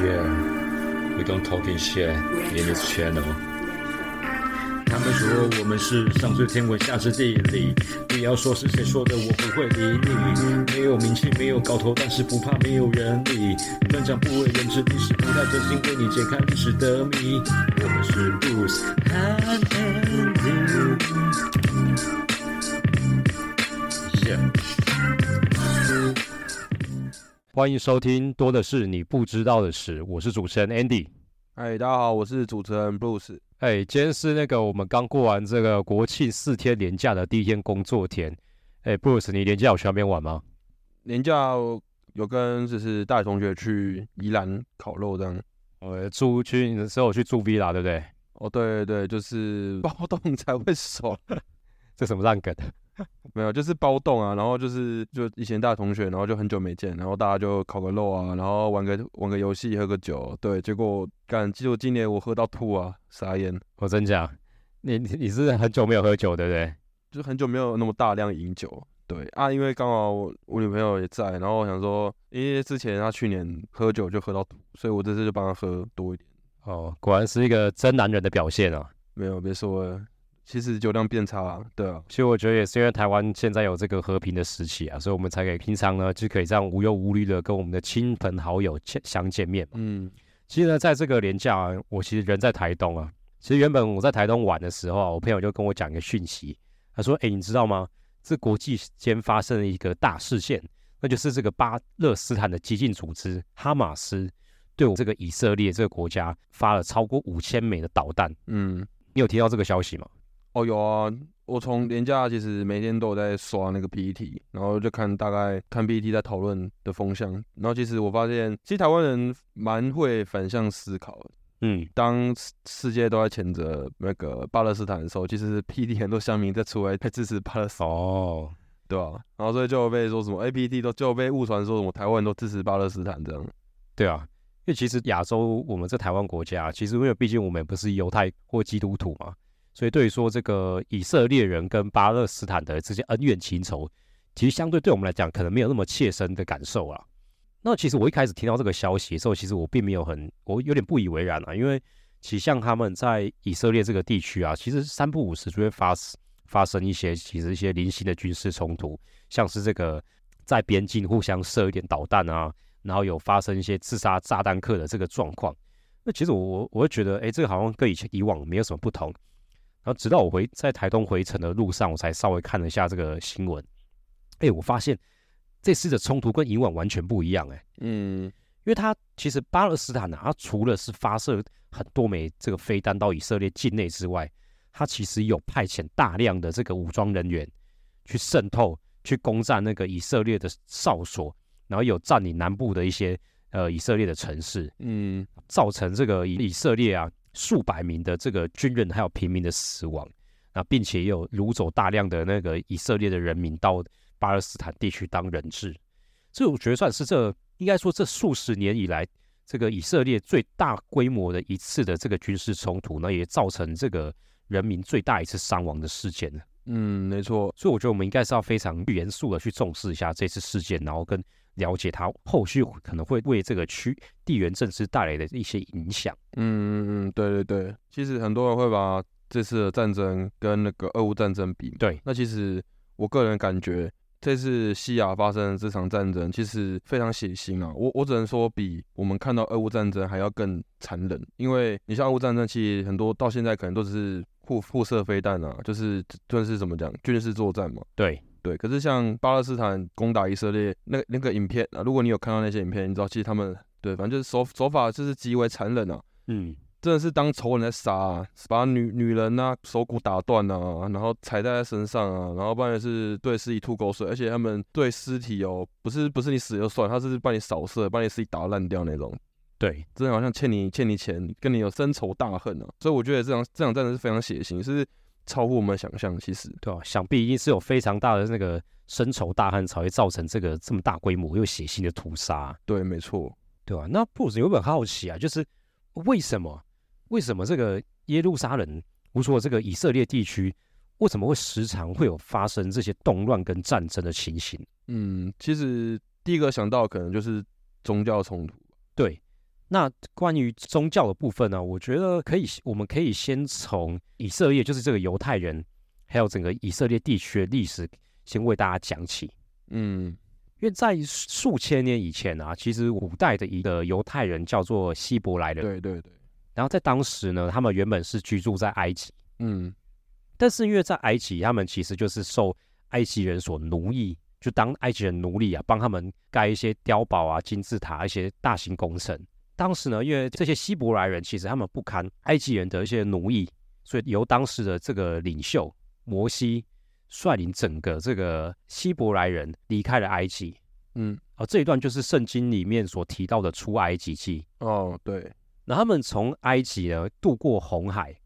Yeah, we don't talking shit in this channel. 他们说我们是上知天文下知地理，不要说是谁说的，我不会理你。没有名气，没有搞头，但是不怕没有人理。分享不为人知，历史不太真心，为你解开历史的谜。我们是 Bruce 欢迎收听，多的是你不知道的事。我是主持人 Andy。嗨，大家好，我是主持人 Bruce。哎，今天是那个我们刚过完这个国庆四天连假的第一天工作天。哎，Bruce，你连假有去那边玩吗？年假有跟就是大学同学去宜兰烤肉这样。呃，住去的时候去住 villa 对不对？哦，对对对，就是包栋才会熟。这什么烂梗？没有，就是包栋啊，然后就是就以前大学同学，然后就很久没见，然后大家就烤个肉啊，然后玩个玩个游戏，喝个酒，对，结果干，结果今年我喝到吐啊，傻眼。我真讲，你你你是很久没有喝酒对不对？就很久没有那么大量饮酒，对啊，因为刚好我我女朋友也在，然后我想说，因为之前她去年喝酒就喝到吐，所以我这次就帮她喝多一点。哦，果然是一个真男人的表现啊！没有，别说了。其实酒量变差，对啊。其实我觉得也是因为台湾现在有这个和平的时期啊，所以我们才可以平常呢就可以这样无忧无虑的跟我们的亲朋好友见相见面。嗯，其实呢，在这个年假，啊，我其实人在台东啊。其实原本我在台东玩的时候啊，我朋友就跟我讲一个讯息，他说：“哎，你知道吗？这国际间发生了一个大事件，那就是这个巴勒斯坦的激进组织哈马斯对我这个以色列这个国家发了超过五千枚的导弹。”嗯，你有听到这个消息吗？哦，有啊，我从年假其实每天都有在刷那个 PPT，然后就看大概看 PPT 在讨论的风向，然后其实我发现，其实台湾人蛮会反向思考的。嗯，当世界都在谴责那个巴勒斯坦的时候，其实 PPT 很多乡民在出来在支持巴勒斯坦，哦，对吧？然后所以就被说什么 APT 都就被误传说什么台湾人都支持巴勒斯坦这样。对啊，因为其实亚洲我们在台湾国家，其实因为毕竟我们不是犹太或基督徒嘛。所以，对于说这个以色列人跟巴勒斯坦的这些恩怨情仇，其实相对对我们来讲，可能没有那么切身的感受啊。那其实我一开始听到这个消息的时候，其实我并没有很，我有点不以为然啊。因为其实像他们在以色列这个地区啊，其实三不五时就会发发生一些其实一些零星的军事冲突，像是这个在边境互相射一点导弹啊，然后有发生一些自杀炸弹客的这个状况。那其实我我我会觉得，哎，这个好像跟以前以往没有什么不同。然后直到我回在台东回程的路上，我才稍微看了一下这个新闻。哎，我发现这次的冲突跟以往完全不一样。哎，嗯，因为他其实巴勒斯坦呢，他除了是发射很多枚这个飞弹到以色列境内之外，他其实有派遣大量的这个武装人员去渗透、去攻占那个以色列的哨所，然后有占领南部的一些呃以色列的城市，嗯，造成这个以以色列啊。数百名的这个军人还有平民的死亡，那，并且也有掳走大量的那个以色列的人民到巴勒斯坦地区当人质，这我觉得算是这应该说这数十年以来这个以色列最大规模的一次的这个军事冲突，那也造成这个人民最大一次伤亡的事件嗯，没错，所以我觉得我们应该是要非常严肃的去重视一下这次事件，然后跟。了解它后续可能会为这个区地缘政治带来的一些影响。嗯嗯嗯，对对对，其实很多人会把这次的战争跟那个俄乌战争比。对，那其实我个人感觉这次西亚发生的这场战争其实非常血腥啊。我我只能说比我们看到俄乌战争还要更残忍，因为你像俄乌战争，其实很多到现在可能都只是互互射飞弹啊，就是算是怎么讲军事作战嘛。对。对，可是像巴勒斯坦攻打以色列那那个影片啊，如果你有看到那些影片，你知道其实他们对，反正就是手手法就是极为残忍啊，嗯，真的是当仇人在杀，啊，把女女人啊手骨打断啊，然后踩在身上啊，然后不然是对尸体吐口水，而且他们对尸体哦，不是不是你死就算，他是帮你扫射，把你尸体打烂掉那种，对，真的好像欠你欠你钱，跟你有深仇大恨啊，所以我觉得这场这场战争是非常血腥，是。超乎我们想象，其实对吧？想必一定是有非常大的那个深仇大恨，才会造成这个这么大规模又血腥的屠杀。对，没错，对吧？那布斯有本好奇啊，就是为什么为什么这个耶路撒冷，或者说这个以色列地区，为什么会时常会有发生这些动乱跟战争的情形？嗯，其实第一个想到可能就是宗教冲突。对，那关于宗教的部分呢，我觉得可以，我们可以先从以色列，就是这个犹太人，还有整个以色列地区的历史，先为大家讲起。嗯，因为在数千年以前啊，其实古代的一个犹太人叫做希伯来人，对对对，然后在当时呢，他们原本是居住在埃及，嗯但是因为在埃及，他们其实就是受埃及人所奴役，就当埃及人奴隶啊，帮他们盖一些碉堡啊、金字塔一些大型工程。当时呢，因为这些希伯来人其实他们不堪埃及人的一些奴役，所以由当时的这个领袖摩西率领整个这个希伯来人离开了埃及。嗯，而这一段就是圣经里面所提到的出埃及记。哦对，那他们从埃及呢渡过红海，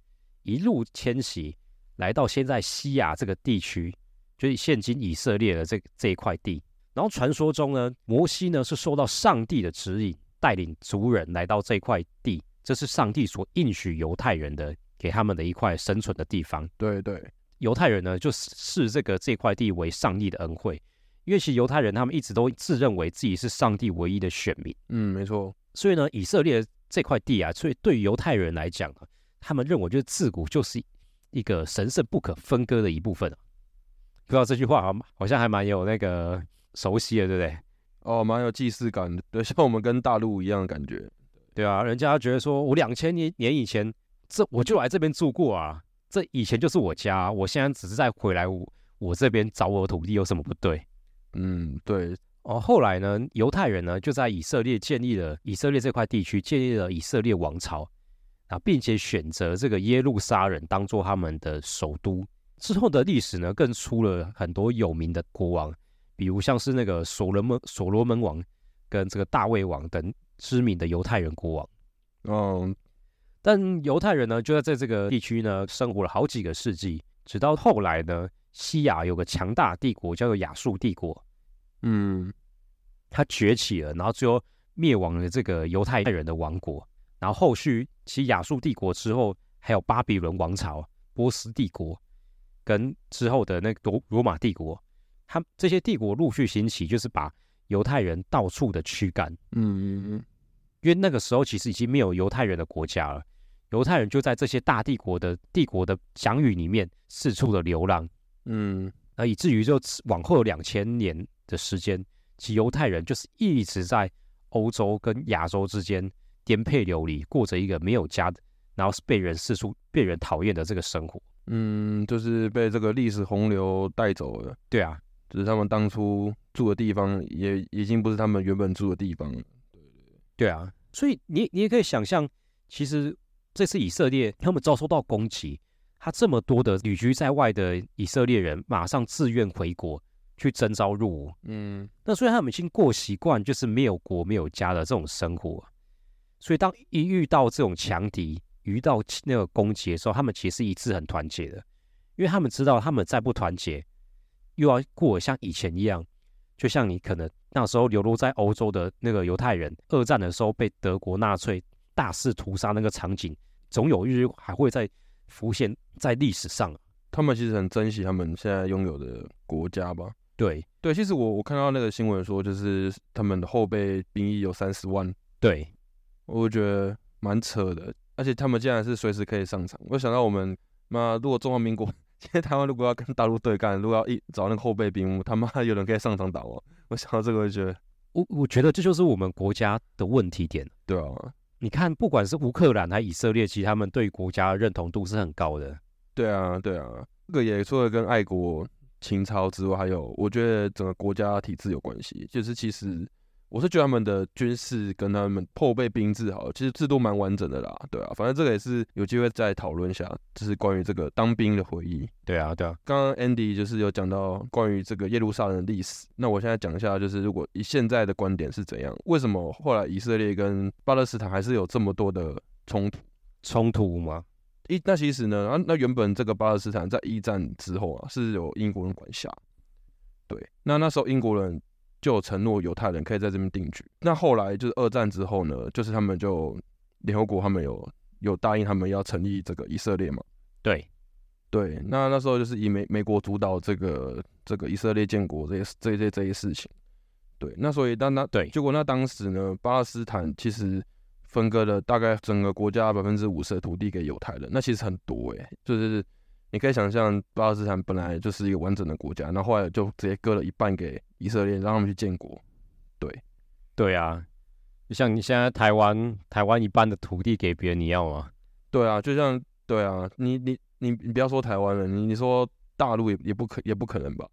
一路迁徙，来到现在西亚这个地区，就是现今以色列的这这一块地。然后传说中呢，摩西呢是受到上帝的指引，带领族人来到这块地，这是上帝所应许犹太人的，给他们的一块生存的地方。对对，犹太人呢，就视这个这块地为上帝的恩惠，因为其实犹太人他们一直都自认为自己是上帝唯一的选民。嗯没错，所以呢，以色列这块地啊，所以对于犹太人来讲啊，他们认为就是自古就是一个神圣不可分割的一部分啊。不知道这句话好好像还蛮有那个熟悉的，对不对？哦蛮有既视感的，对，像我们跟大陆一样的感觉。对啊，人家觉得说我两千年年以前这我就来这边住过啊，这以前就是我家，我现在只是在回来我我这边找我的土地有什么不对？嗯对，哦，后来呢，犹太人呢就在以色列建立了以色列这块地区，建立了以色列王朝啊，并且选择这个耶路撒冷当做他们的首都。之后的历史呢，更出了很多有名的国王，比如像是那个所罗门所罗门王跟这个大卫王等知名的犹太人国王。嗯但犹太人呢，就在在这个地区呢生活了好几个世纪，直到后来呢，西亚有个强大帝国叫做亚述帝国，嗯它崛起了，然后最后灭亡了这个犹太人的王国。然后后续其实亚述帝国之后，还有巴比伦王朝、波斯帝国，跟之后的那个罗罗马帝国，他这些帝国陆续兴起，就是把犹太人到处的驱赶。嗯嗯嗯因为那个时候其实已经没有犹太人的国家了，犹太人就在这些大帝国的帝国的疆域里面四处的流浪，嗯那以至于就往后两千年的时间，其犹太人就是一直在欧洲跟亚洲之间颠沛流离，过着一个没有家的，然后是被人四处被人讨厌的这个生活。嗯，就是被这个历史洪流带走了，对啊，就是他们当初住的地方也已经不是他们原本住的地方了。对啊，所以你你也可以想象，其实这次以色列他们遭受到攻击，他这么多的旅居在外的以色列人马上自愿回国去征召入伍，嗯。那所以他们已经过习惯就是没有国没有家的这种生活，所以当一遇到这种强敌，遇到那个攻击的时候，他们其实是一致很团结的，因为他们知道他们再不团结，又要过像以前一样，就像你可能那时候流落在欧洲的那个犹太人，二战的时候被德国纳粹大肆屠杀那个场景，总有一日还会再浮现在历史上。他们其实很珍惜他们现在拥有的国家吧。对对，其实我我看到那个新闻说，就是他们的后备兵役有三十万，对，我觉得蛮扯的。而且他们竟然是随时可以上场。我想到我们那，如果中华民国现在台湾如果要跟大陆对干，如果要一找那个后备兵，他妈有人可以上场打我。我想到这个，我就觉得我我觉得这就是我们国家的问题点。对啊，你看，不管是乌克兰还是以色列，其实他们对国家的认同度是很高的。对啊，对啊，这个也除了跟爱国情操之外，还有我觉得整个国家体制有关系。就是其实我是觉得他们的军事跟他们后备兵制好了，其实制度蛮完整的啦。对啊，反正这个也是有机会再讨论一下，就是关于这个当兵的回忆。对啊，对啊，刚刚 Andy 就是有讲到关于这个耶路撒冷的历史，那我现在讲一下，就是如果以现在的观点是怎样，为什么后来以色列跟巴勒斯坦还是有这么多的冲突？冲突吗？一那其实呢，啊那原本这个巴勒斯坦在一战之后啊是有英国人管辖，对，那那时候英国人就承诺犹太人可以在这边定居。那后来就是二战之后呢，就是他们就联合国他们有有答应他们要成立这个以色列嘛，对，对，那那时候就是以美美国主导这个这个以色列建国这些这些这些事情，对，那所以当那对。结果那当时呢，巴勒斯坦其实分割了大概整个国家百分之五十的土地给犹太人，那其实很多诶、就是你可以想象巴勒斯坦本来就是一个完整的国家，然后后来就直接割了一半给以色列，让他们去建国。对对啊，就像你现在台湾台湾一半的土地给别人，你要吗？对啊，就像对啊，你你你你不要说台湾了，你你说大陆也也不可也不可能吧？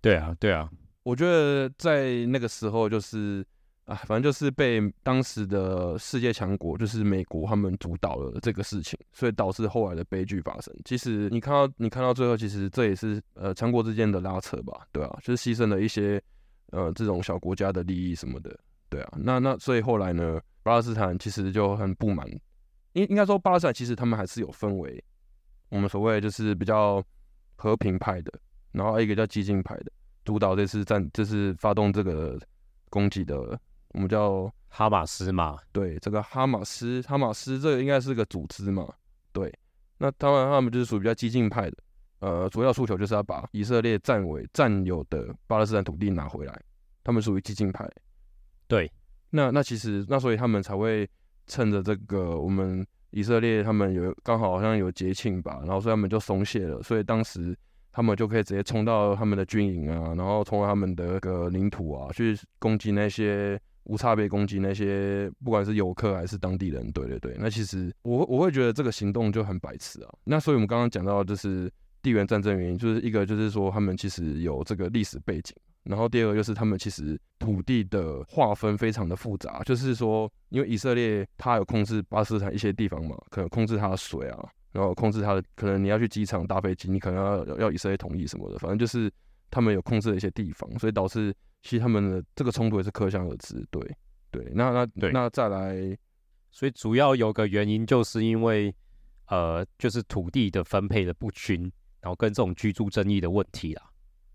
对啊，对啊，我觉得在那个时候就是啊，反正就是被当时的世界强国，就是美国他们主导了这个事情，所以导致后来的悲剧发生。其实你看到你看到最后，其实这也是呃强国之间的拉扯吧？对啊，就是牺牲了一些呃这种小国家的利益什么的。对啊，那那所以后来呢，巴勒斯坦其实就很不满，应应该说巴勒斯坦其实他们还是有分为我们所谓就是比较和平派的，然后一个叫激进派的。主导这次战，就是发动这个攻击的，我们叫哈马斯嘛，对这个哈马斯，哈马斯这个应该是个组织嘛，对，那当然他们就是属于比较激进派的，呃，主要诉求就是要把以色列占为占有的巴勒斯坦土地拿回来，他们属于激进派，对，那那其实那所以他们才会趁着这个我们以色列他们有刚好好像有节庆吧，然后所以他们就松懈了，所以当时。他们就可以直接冲到他们的军营啊，然后冲到他们的那个领土啊，去攻击那些无差别攻击那些不管是游客还是当地人。对对对，那其实我我会觉得这个行动就很白痴啊。那所以我们刚刚讲到就是地缘战争原因，就是一个就是说他们其实有这个历史背景，然后第二个就是他们其实土地的划分非常的复杂，就是说因为以色列它有控制巴斯坦一些地方嘛，可能控制它的水啊。然后控制它的，可能你要去机场搭飞机，你可能要要以色列同意什么的，反正就是他们有控制的一些地方，所以导致其实他们的这个冲突也是可想而知。对对，那那对那再来，所以主要有个原因就是因为呃，就是土地的分配的不均，然后跟这种居住争议的问题啦，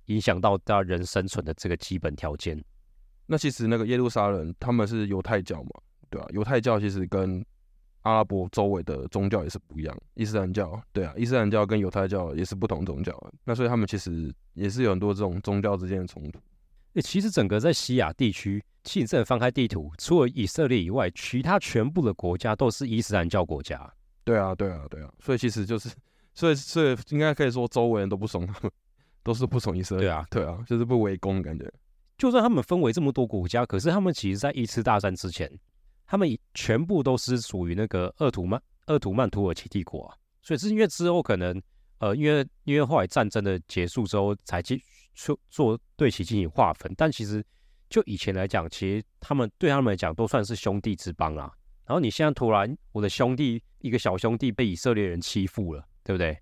影响到大家人生存的这个基本条件。那其实那个耶路撒冷他们是犹太教嘛，对啊，犹太教其实跟阿拉伯周围的宗教也是不一样，伊斯兰教对啊，伊斯兰教跟犹太教也是不同宗教，那所以他们其实也是有很多这种宗教之间的冲突。诶，其实整个在西亚地区，其实真的翻开地图，除了以色列以外，其他全部的国家都是伊斯兰教国家。对啊，对啊，对啊，所以其实就是，所以所以应该可以说周围人都不怂他们，都是不怂以色列。对啊，对啊，就是不围攻感觉。就算他们分为这么多国家，可是他们其实在一次大战之前，他们全部都是属于那个鄂图曼鄂图曼土耳其帝国啊。所以是因为之后可能呃，因为因为后来战争的结束之后，才去做做对其进行划分。但其实就以前来讲，其实他们对他们来讲都算是兄弟之邦啊。然后你现在突然我的兄弟一个小兄弟被以色列人欺负了，对不对？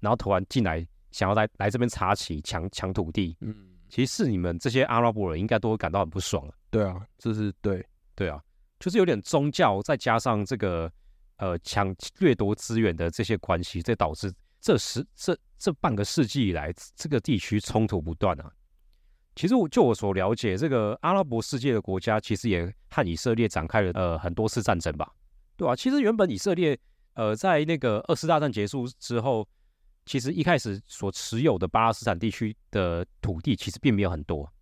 然后突然进来想要来来这边插旗抢抢土地，嗯，其实是你们这些阿拉伯人应该都会感到很不爽啊。对啊，这是对，对啊，就是有点宗教，再加上这个呃抢掠夺资源的这些关系，这导致这十这这半个世纪以来，这个地区冲突不断啊。其实我就我所了解，这个阿拉伯世界的国家其实也和以色列展开了呃很多次战争吧，对吧、其实原本以色列呃在那个二次大战结束之后，其实一开始所持有的巴勒斯坦地区的土地其实并没有很多，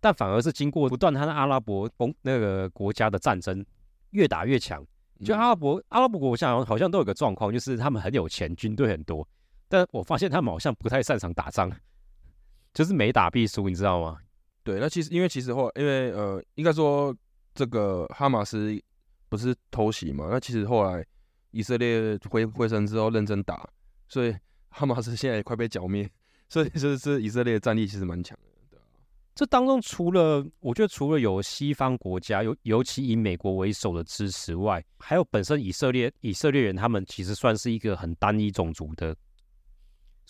但反而是经过不断他的阿拉伯公那个国家的战争，越打越强。就阿拉伯阿拉伯国家好像都有个状况，就是他们很有钱，军队很多，但我发现他们好像不太擅长打仗，就是每打必输，你知道吗？对。那其实因为其实后来因为呃，应该说这个哈马斯不是偷袭嘛，那其实后来以色列回回神之后认真打，所以哈马斯现在也快被剿灭，所以就是以色列的战力其实蛮强的。这当中除了我觉得除了有西方国家，尤尤其以美国为首的支持外，还有本身以色列以色列人他们其实算是一个很单一种族的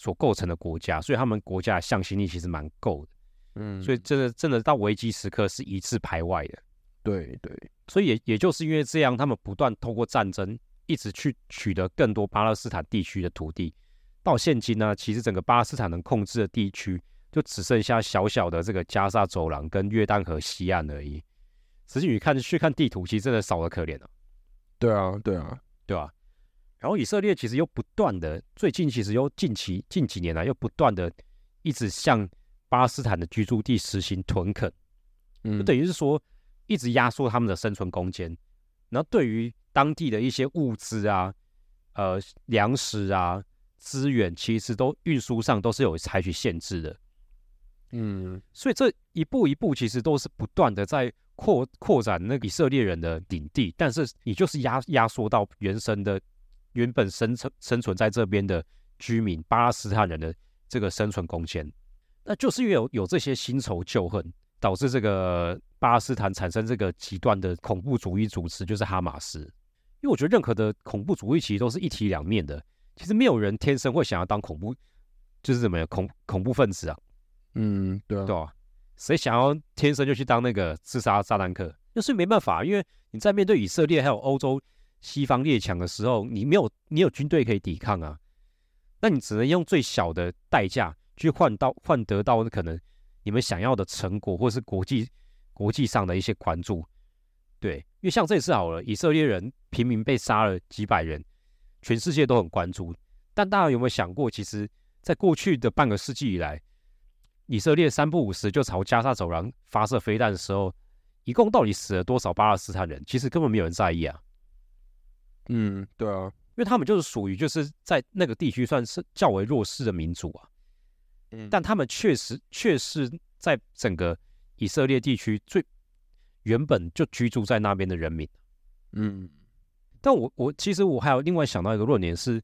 所构成的国家，所以他们国家的向心力其实蛮够的。嗯，所以真的真的到危机时刻是一字排外的。对对，所以也也就是因为这样，他们不断透过战争，一直去取得更多巴勒斯坦地区的土地。到现今呢，其实整个巴勒斯坦能控制的地区，就只剩下小小的这个加沙走廊跟约旦河西岸而已。实际你看去看地图，其实真的少的可怜了、对啊，对啊，对吧、然后以色列其实又不断的，最近其实又近期近几年来又不断的一直向巴勒斯坦的居住地实行屯垦，就嗯，等于是说一直压缩他们的生存空间。然后对于当地的一些物资啊、呃粮食啊、资源，其实都运输上都是有采取限制的。嗯所以这一步一步其实都是不断的在扩扩展那个以色列人的领地，但是你就是压压缩到原生的原本生存生存在这边的居民巴勒斯坦人的这个生存空间。那就是因为有有这些新仇旧恨，导致这个巴勒斯坦产生这个极端的恐怖主义组织，就是哈马斯。因为我觉得任何的恐怖主义其实都是一体两面的，其实没有人天生会想要当恐怖，就是怎么样恐恐怖分子啊。嗯，对啊，对啊、谁想要天生就去当那个自杀炸弹客？就是没办法，因为你在面对以色列还有欧洲西方列强的时候，你没有你有军队可以抵抗啊，那你只能用最小的代价去换到换得到可能你们想要的成果，或是国际国际上的一些关注。对，因为像这次好了，以色列人平民被杀了几百人，全世界都很关注。但大家有没有想过，其实在过去的半个世纪以来，以色列三不五时就朝加沙走廊发射飞弹的时候，一共到底死了多少巴勒斯坦人？其实根本没有人在意啊，嗯，对啊，因为他们就是属于就是在那个地区算是较为弱势的民族啊，嗯，但他们确实确实在整个以色列地区最原本就居住在那边的人民。嗯但我我其实我还有另外想到一个论点是，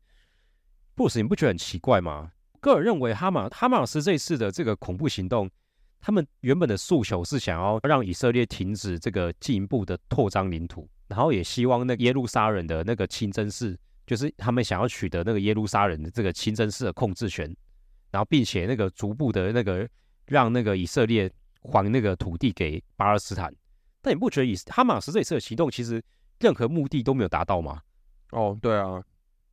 布什你不觉得很奇怪吗？个人认为哈马哈马斯这一次的这个恐怖行动，他们原本的诉求是想要让以色列停止这个进一步的扩张领土，然后也希望那耶路撒冷的那个清真寺，就是他们想要取得那个耶路撒冷的这个清真寺的控制权，然后并且那个逐步的那个让那个以色列还那个土地给巴勒斯坦。但你不觉得以哈马斯这一次的行动其实任何目的都没有达到吗？哦，对啊，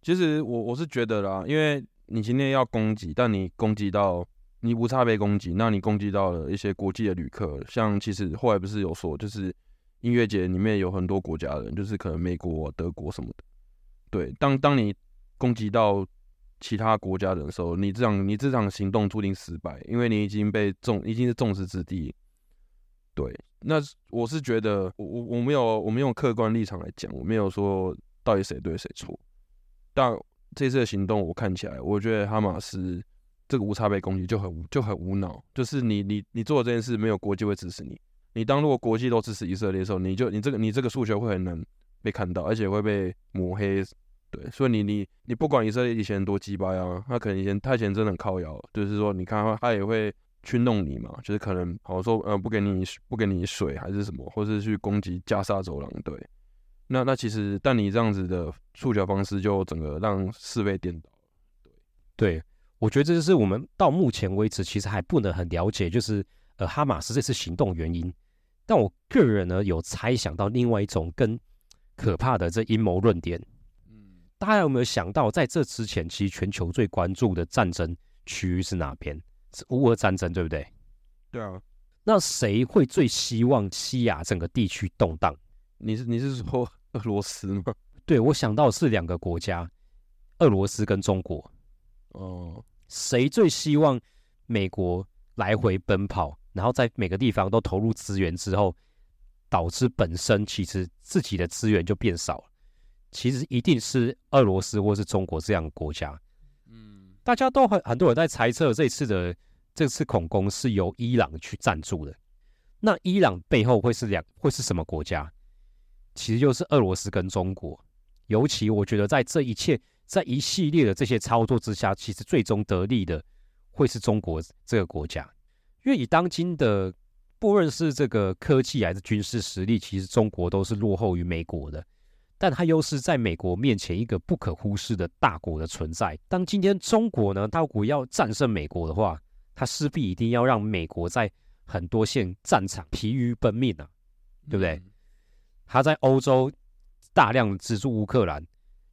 其实我我是觉得啦，因为你今天要攻击，但你攻击到你无差别攻击，那你攻击到了一些国际的旅客，像其实后来不是有说，就是音乐节里面有很多国家人，就是可能美国、德国什么的，对，当当你攻击到其他国家人的时候，你这场你这场行动注定失败，因为你已经被众已经是众矢之的。对，那我是觉得我我我没有我没有客观立场来讲，我没有说到底谁对谁错。但这次的行动，我看起来，我觉得哈马斯这个无差别攻击就很无就很无脑，就是你你你做的这件事，没有国际会支持你。你当如果国际都支持以色列的时候，你就你这个你这个诉求会很难被看到，而且会被抹黑。对，所以你你你不管以色列以前多鸡巴呀，他可能以前他以前真的很靠摇，就是说你看他他也会去弄你嘛，就是可能好说呃不给你不给你水还是什么，或是去攻击加沙走廊，对。那那其实，但你这样子的诉求方式，就整个让是非颠倒。对，我觉得这就是我们到目前为止其实还不能很了解，就是呃哈马斯这次行动原因。但我个人呢有猜想到另外一种更可怕的这阴谋论点。嗯，大家有没有想到，在这之前，其实全球最关注的战争区域是哪边？是乌俄战争，对不对？对啊，那谁会最希望西亚整个地区动荡？你是你是说俄罗斯吗？对我想到是两个国家，俄罗斯跟中国。哦，谁最希望美国来回奔跑，然后在每个地方都投入资源之后，导致本身其实自己的资源就变少了？其实一定是俄罗斯或是中国这样的国家。嗯，大家都很很多人在猜测这次的这次恐攻是由伊朗去赞助的。那伊朗背后会是两会是什么国家？其实就是俄罗斯跟中国。尤其我觉得在这一切在一系列的这些操作之下，其实最终得利的会是中国这个国家，因为以当今的不论是这个科技还是军事实力，其实中国都是落后于美国的。但它又是在美国面前一个不可忽视的大国的存在。当今天中国呢，它如果要战胜美国的话，它势必一定要让美国在很多线战场疲于奔命啊，对不对？嗯？他在欧洲大量的资助乌克兰。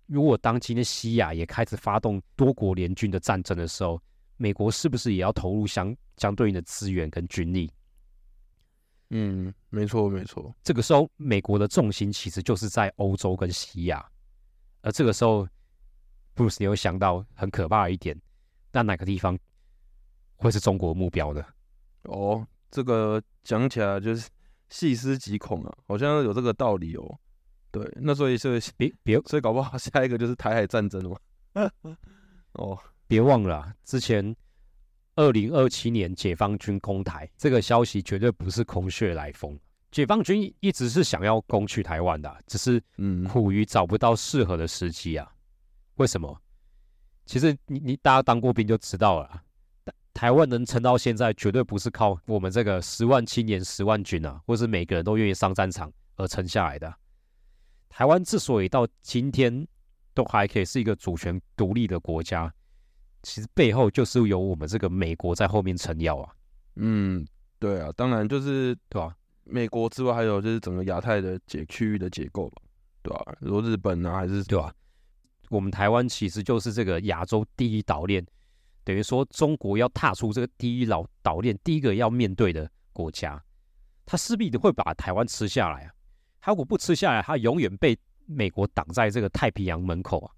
如果当今天西亚也开始发动多国联军的战争的时候，美国是不是也要投入相相对应的资源跟军力？嗯，没错没错。这个时候，美国的重心其实就是在欧洲跟西亚。而这个时候布鲁斯你有想到很可怕的一点，那哪个地方会是中国目标呢？哦，这个讲起来就是细思极恐啊，好像有这个道理哦。对，那所以所以别别所以搞不好下一个就是台海战争了嘛。哦，别忘了啊，之前二零二七年解放军攻台这个消息绝对不是空穴来风。解放军一直是想要攻去台湾的啊，只是嗯，苦于找不到适合的时机啊。为什么？其实你你大家当过兵就知道了啊，台台湾能撑到现在，绝对不是靠我们这个十万青年、十万军啊，或是每个人都愿意上战场而撑下来的啊。台湾之所以到今天都还可以是一个主权独立的国家，其实背后就是有我们这个美国在后面撑腰啊，嗯，对啊，当然就是对吧？美国之外，还有就是整个亚太的结区域的结构吧，对吧、如果日本啊，还是对吧？我们台湾其实就是这个亚洲第一岛链，等于说中国要踏出这个第一岛岛链，第一个要面对的国家，他势必会把台湾吃下来啊。他如果不吃下来，他永远被美国挡在这个太平洋门口啊，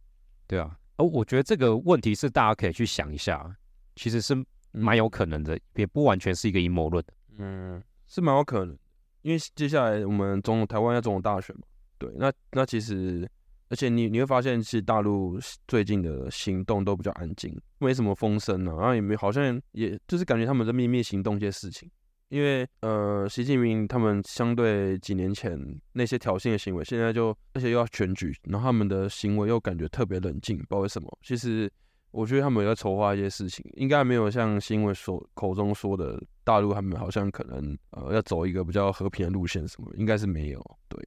对啊。我觉得这个问题是大家可以去想一下，其实是蛮有可能的，也不完全是一个阴谋论。嗯，是蛮有可能，因为接下来我们总台湾要总统大选嘛，对，那那其实，而且你你会发现，其实大陆最近的行动都比较安静，没什么风声啊，然后也没好像也就是感觉他们在秘密行动一些事情，因为呃，习近平他们相对几年前那些挑衅的行为，现在就而且又要选举，然后他们的行为又感觉特别冷静，不知道为什么，其实。我觉得他们有在筹划一些事情，应该没有像新闻所口中说的，大陆他们好像可能呃要走一个比较和平的路线什么，应该是没有。对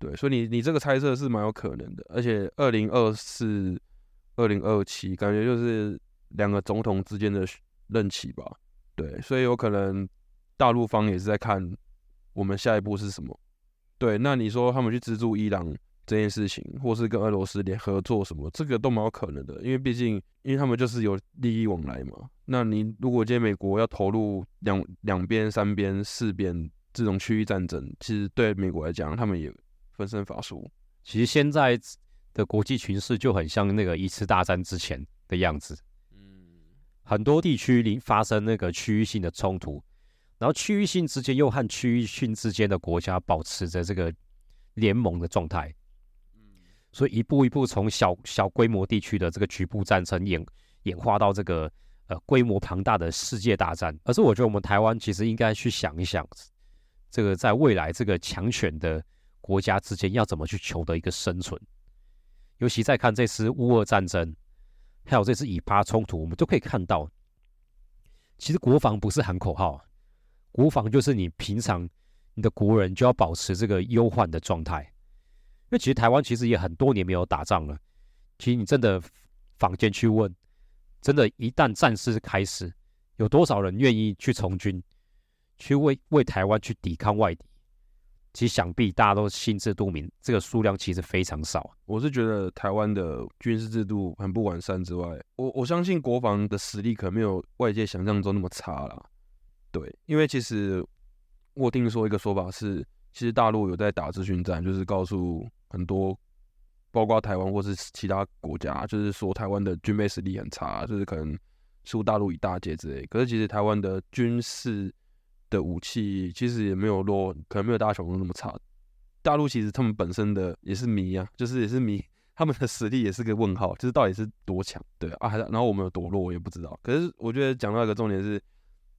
对，所以你你这个猜测是蛮有可能的，而且二零二四、二零二七，感觉就是两个总统之间的任期吧。对，所以有可能大陆方也是在看我们下一步是什么。对，那你说他们去资助伊朗？这件事情，或是跟俄罗斯联合作什么，这个都蛮有可能的，因为毕竟，因为他们就是有利益往来嘛。那你如果今天美国要投入两两边、三边、四边这种区域战争，其实对美国来讲，他们也分身乏术。其实现在的国际局势就很像那个一次大战之前的样子，嗯，很多地区里发生那个区域性的冲突，然后区域性之间又和区域性之间的国家保持着这个联盟的状态。所以一步一步从小小规模地区的这个局部战争演演化到这个呃规模庞大的世界大战，而是我觉得我们台湾其实应该去想一想，这个在未来这个强权的国家之间要怎么去求得一个生存。尤其在看这次乌俄战争，还有这次以巴冲突，我们都可以看到，其实国防不是喊口号，国防就是你平常你的国人就要保持这个忧患的状态。因为其实台湾其实也很多年没有打仗了。其实你真的坊间去问，真的，一旦战事开始，有多少人愿意去从军，去为为台湾去抵抗外敌？其实想必大家都心知肚明，这个数量其实非常少。我是觉得台湾的军事制度很不完善之外，我我相信国防的实力可能没有外界想象中那么差了。对，因为其实我听说一个说法是，其实大陆有在打资讯战，就是告诉。很多，包括台湾或是其他国家，就是说台湾的军备实力很差，就是可能输大陆一大截之类。可是其实台湾的军事的武器其实也没有落，可能没有大家想象那么差。大陆其实他们本身的也是迷啊，就是也是迷，他们的实力也是个问号，就是到底是多强？对啊，然后我们有多弱我也不知道。可是我觉得讲到一个重点是，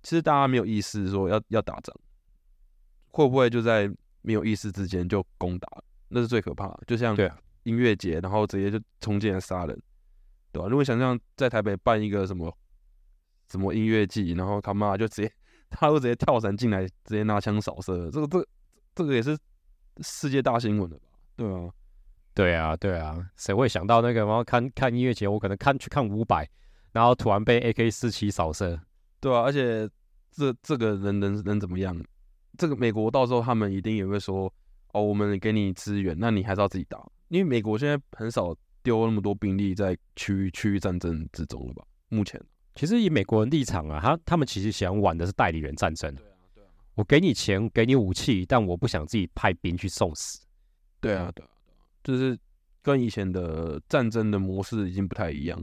其实大家没有意识说要要打仗，会不会就在没有意识之间就攻打？那是最可怕的，就像音乐节，然后直接就冲进来杀人，对吧？如果想象在台北办一个什么什么音乐季，然后他妈就直接他会直接跳伞进来，直接拿枪扫射，这个这这个也是世界大新闻了吧？对啊，对啊，对啊，谁会想到那个？然后看看音乐节，我可能看去看五百，然后突然被 AK 四七扫射，对啊，而且这这个人能能怎么样？这个美国到时候他们一定也会说。哦，我们给你资源，那你还是要自己打，因为美国现在很少丢那么多兵力在区域区域战争之中了吧？目前，其实以美国人立场啊，他他们其实想玩的是代理人战争。对啊，对啊，我给你钱，给你武器，但我不想自己派兵去送死。对啊，对啊，就是跟以前的战争的模式已经不太一样。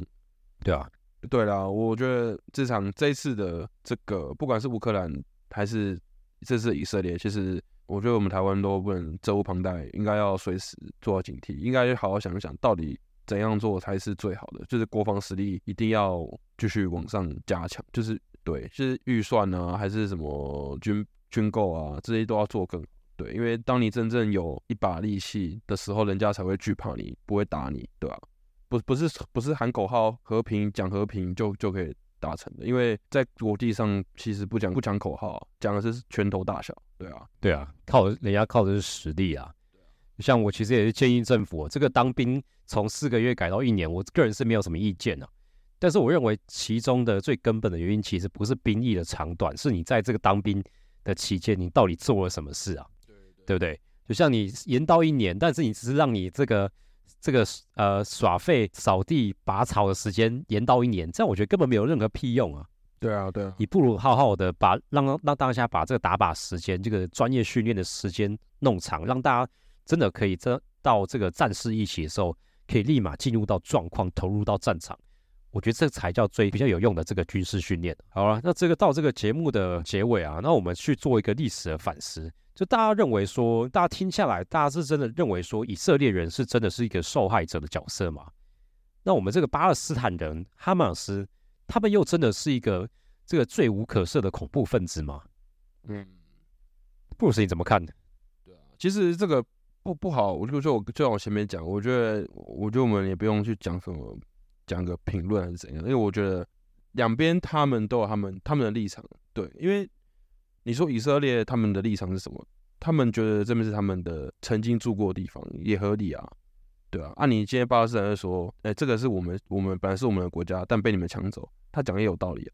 对啊，对啦，我觉得这场这次的这个，不管是乌克兰还是这次以色列，其实。我觉得我们台湾都不能责无旁贷，应该要随时做好警惕，应该好好想一想，到底怎样做才是最好的。就是国防实力一定要继续往上加强，就是对，就是预算啊，还是什么军军购啊，这些都要做更对。因为当你真正有一把利器的时候，人家才会惧怕你，不会打你，对吧？不，不是，不是喊口号和平讲和平就就可以。达成的，因为在国际上其实不讲不讲口号，讲的是拳头大小，对啊，对啊，靠人家靠的是实力啊。像我其实也是建议政府，这个当兵从四个月改到一年，我个人是没有什么意见的。但是我认为其中的最根本的原因，其实不是兵役的长短，是你在这个当兵的期间，你到底做了什么事啊？对对不对？就像你延到一年，但是你只是让你这个。这个呃耍废扫地拔草的时间延到一年，这样我觉得根本没有任何屁用啊！对啊，对啊，你不如好好的把让让大家把这个打靶时间、这个专业训练的时间弄长，让大家真的可以这到这个战事一起的时候，可以立马进入到状况，投入到战场。我觉得这才叫最比较有用的这个军事训练。好了，那这个到这个节目的结尾啊，那我们去做一个历史的反思。就大家认为说，大家听下来，大家是真的认为说，以色列人是真的是一个受害者的角色吗？那我们这个巴勒斯坦人哈马斯，他们又真的是一个这个罪无可赦的恐怖分子吗？嗯，布鲁斯你怎么看？对啊，其实这个不不好，我就说我就像我前面讲，我觉得我觉得我们也不用去讲什么讲个评论还是怎样，因为我觉得两边他们都有他们他们的立场，对，因为。你说以色列他们的立场是什么？他们觉得这边是他们的曾经住过的地方，也合理啊，对啊。按你今天巴勒斯坦说，哎，这个是我们我们本来是我们的国家，但被你们抢走，他讲也有道理啊，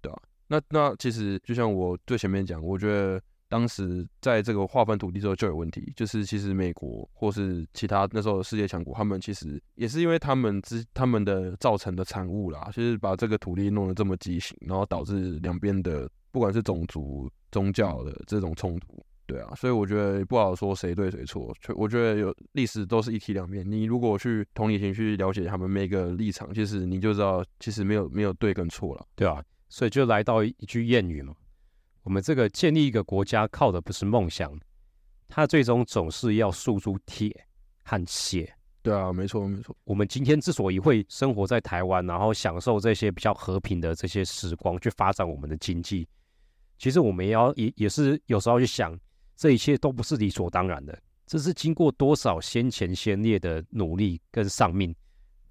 对啊。那那其实就像我最前面讲，我觉得当时在这个划分土地之后就有问题，就是其实美国或是其他那时候的世界强国，他们其实也是因为他们之他们的造成的产物啦，就是把这个土地弄得这么畸形，然后导致两边的。不管是种族、宗教的这种冲突，对啊，所以我觉得不好说谁对谁错。我觉得有历史都是一体两面。你如果去同理心去了解他们每个立场，其实你就知道，其实没有没有对跟错了，对啊。所以就来到一句谚语嘛：我们这个建立一个国家靠的不是梦想，它最终总是要诉诸铁和血。对啊，没错没错。我们今天之所以会生活在台湾，然后享受这些比较和平的这些时光，去发展我们的经济。其实我们也要也也是有时候去想，这一切都不是理所当然的，这是经过多少先前先烈的努力跟丧命，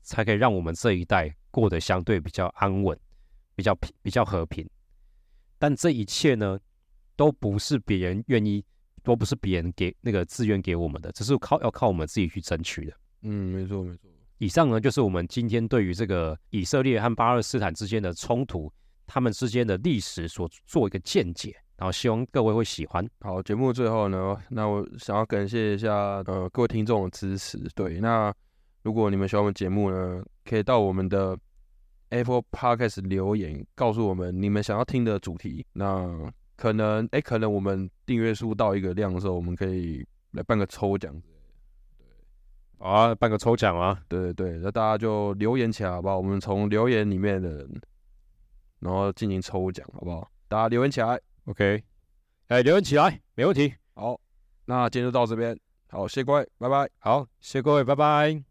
才可以让我们这一代过得相对比较安稳、比较平、比较和平。但这一切呢，都不是别人愿意，都不是别人给那个自愿给我们的，只是靠要靠我们自己去争取的。嗯，没错没错。以上呢，就是我们今天对于这个以色列和巴勒斯坦之间的冲突。他们之间的历史所做一个见解，然后希望各位会喜欢。好，节目最后呢，那我想要感谢一下呃各位听众的支持。对，那如果你们喜欢我们节目呢，可以到我们的 Apple Podcast 留言，告诉我们你们想要听的主题。那可能哎，可能我们订阅数到一个量的时候，我们可以来办个抽奖。对，好啊，办个抽奖啊。对对对，那大家就留言起来好不好？我们从留言里面的人。然后进行抽奖，好不好？大家留言起来，OK？哎，留言起来，没问题。好，那今天就到这边。好，谢各位，拜拜。好，谢各位，拜拜。